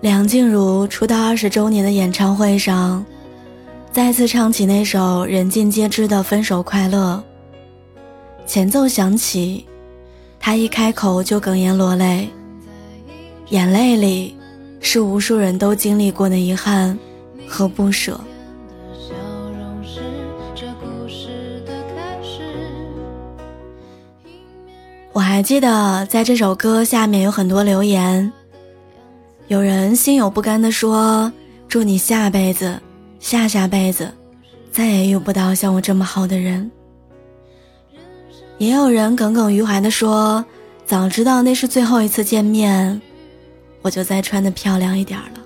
梁静茹出道二十周年的演唱会上，再次唱起那首人尽皆知的《分手快乐》。前奏响起，她一开口就哽咽落泪，眼泪里是无数人都经历过的遗憾和不舍。我还记得，在这首歌下面有很多留言。有人心有不甘地说：“祝你下辈子、下下辈子，再也遇不到像我这么好的人。”也有人耿耿于怀地说：“早知道那是最后一次见面，我就再穿得漂亮一点了。”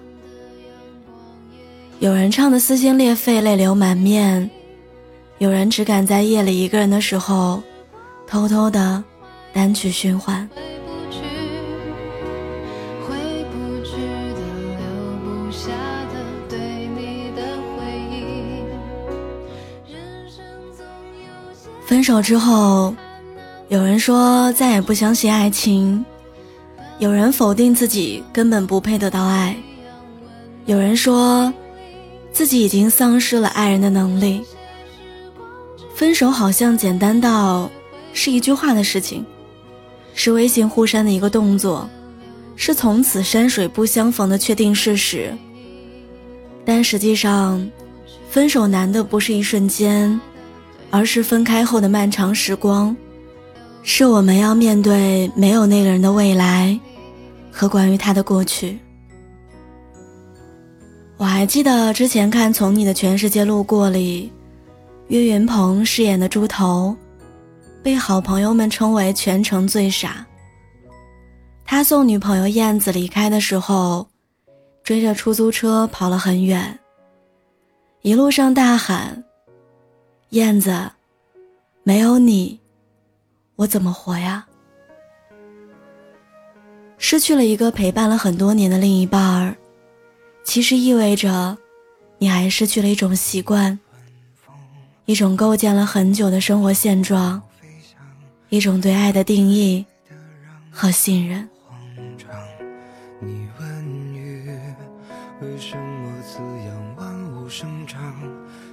有人唱得撕心裂肺、泪流满面，有人只敢在夜里一个人的时候，偷偷的。单曲循环。分手之后，有人说再也不相信爱情，有人否定自己根本不配得到爱，有人说自己已经丧失了爱人的能力。分手好像简单到是一句话的事情。是微信互删的一个动作，是从此山水不相逢的确定事实。但实际上，分手难的不是一瞬间，而是分开后的漫长时光，是我们要面对没有那个人的未来，和关于他的过去。我还记得之前看《从你的全世界路过》里，岳云鹏饰演的猪头。被好朋友们称为全城最傻。他送女朋友燕子离开的时候，追着出租车跑了很远。一路上大喊：“燕子，没有你，我怎么活呀？”失去了一个陪伴了很多年的另一半儿，其实意味着，你还失去了一种习惯，一种构建了很久的生活现状。一种对爱的定义和信任。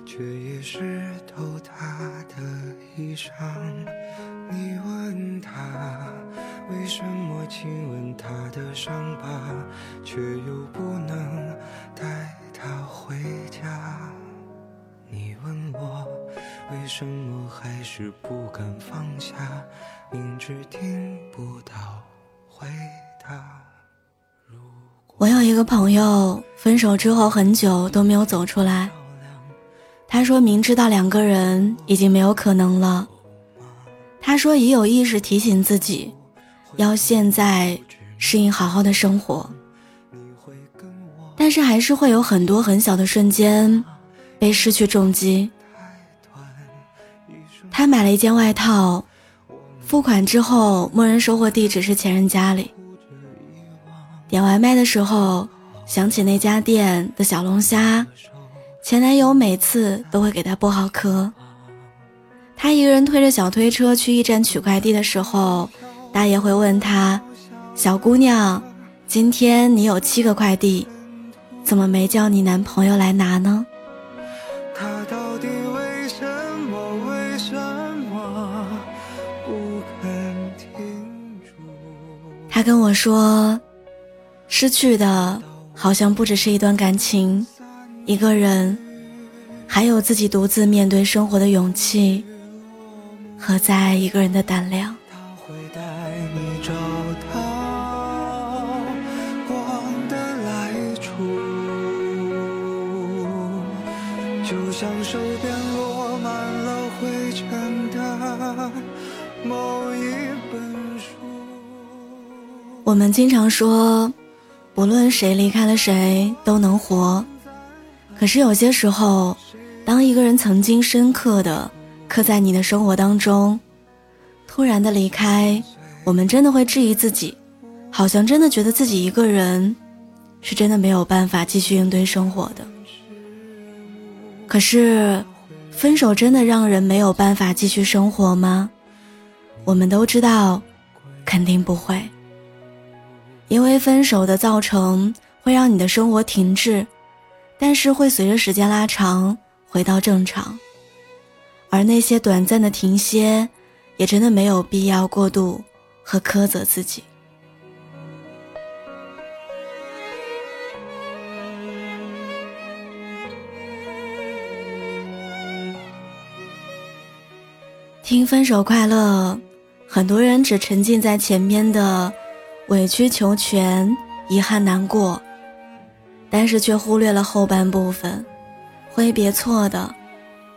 却也湿透他的衣裳？你问他为什么亲吻他的伤疤，却又不能带他回家？你问我为什么还是不敢放下，明知听不到回答。我有一个朋友，分手之后很久都没有走出来。他说明知道两个人已经没有可能了，他说也有意识提醒自己，要现在适应好好的生活，但是还是会有很多很小的瞬间。被失去重击，他买了一件外套，付款之后，默认收货地址是前任家里。点外卖的时候，想起那家店的小龙虾，前男友每次都会给她剥好壳。她一个人推着小推车去驿站取快递的时候，大爷会问她：“小姑娘，今天你有七个快递，怎么没叫你男朋友来拿呢？”他跟我说，失去的好像不只是一段感情，一个人，还有自己独自面对生活的勇气和再爱一个人的胆量。像手边落满了灰尘的某一本书。我们经常说，不论谁离开了谁都能活。可是有些时候，当一个人曾经深刻的刻在你的生活当中，突然的离开，我们真的会质疑自己，好像真的觉得自己一个人，是真的没有办法继续应对生活的。可是，分手真的让人没有办法继续生活吗？我们都知道，肯定不会。因为分手的造成，会让你的生活停滞，但是会随着时间拉长回到正常。而那些短暂的停歇，也真的没有必要过度和苛责自己。听《分手快乐》，很多人只沉浸在前面的委曲求全、遗憾难过，但是却忽略了后半部分，挥别错的，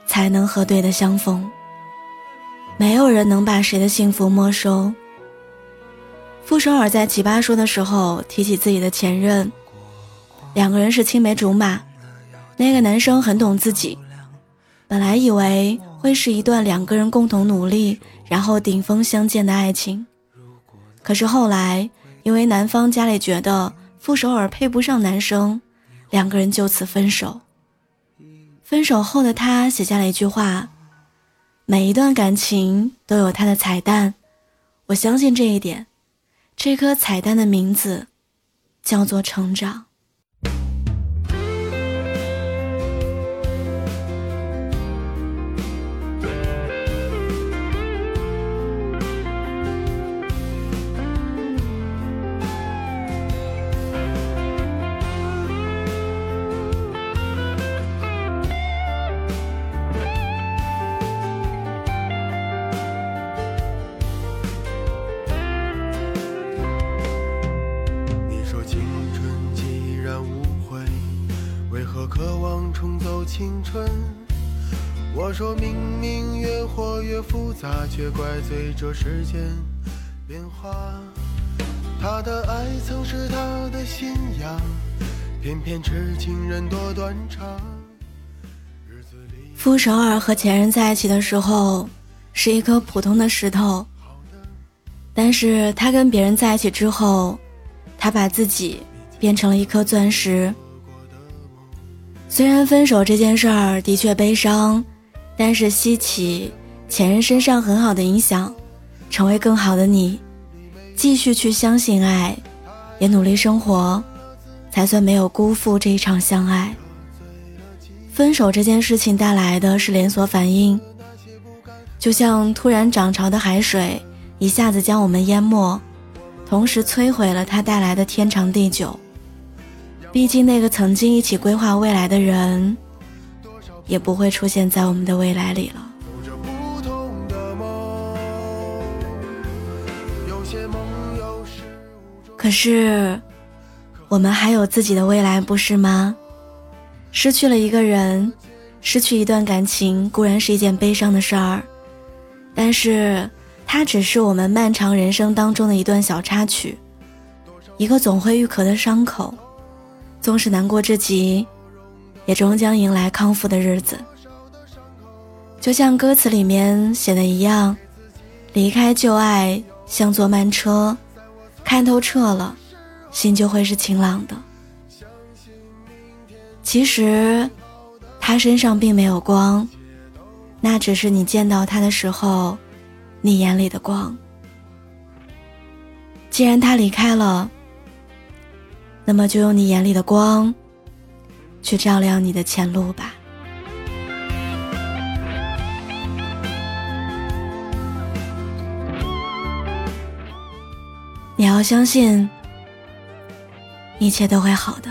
才能和对的相逢。没有人能把谁的幸福没收。傅首尔在《奇葩说》的时候提起自己的前任，两个人是青梅竹马，那个男生很懂自己，本来以为。会是一段两个人共同努力，然后顶峰相见的爱情。可是后来，因为男方家里觉得傅首尔配不上男生，两个人就此分手。分手后的他写下了一句话：“每一段感情都有它的彩蛋，我相信这一点。这颗彩蛋的名字叫做成长。”青春。我说明明越活越复杂，却怪罪这世间变化。他的爱曾是他的信仰，偏偏痴情人多断肠。傅首尔和前任在一起的时候是一颗普通的石头，但是他跟别人在一起之后，他把自己变成了一颗钻石。虽然分手这件事儿的确悲伤，但是吸起前任身上很好的影响，成为更好的你，继续去相信爱，也努力生活，才算没有辜负这一场相爱。分手这件事情带来的是连锁反应，就像突然涨潮的海水，一下子将我们淹没，同时摧毁了它带来的天长地久。毕竟，那个曾经一起规划未来的人，也不会出现在我们的未来里了。可是，我们还有自己的未来，不是吗？失去了一个人，失去一段感情，固然是一件悲伤的事儿，但是它只是我们漫长人生当中的一段小插曲，一个总会愈合的伤口。纵使难过至极，也终将迎来康复的日子。就像歌词里面写的一样，离开旧爱像坐慢车，看透彻了，心就会是晴朗的。其实，他身上并没有光，那只是你见到他的时候，你眼里的光。既然他离开了。那么就用你眼里的光，去照亮你的前路吧。你要相信，一切都会好的。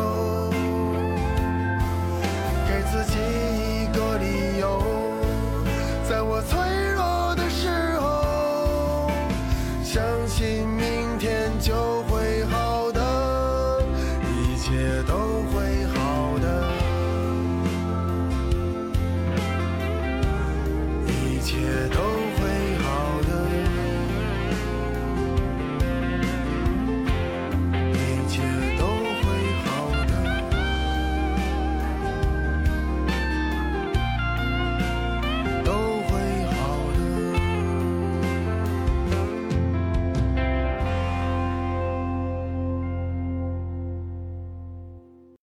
自己一个理由在我最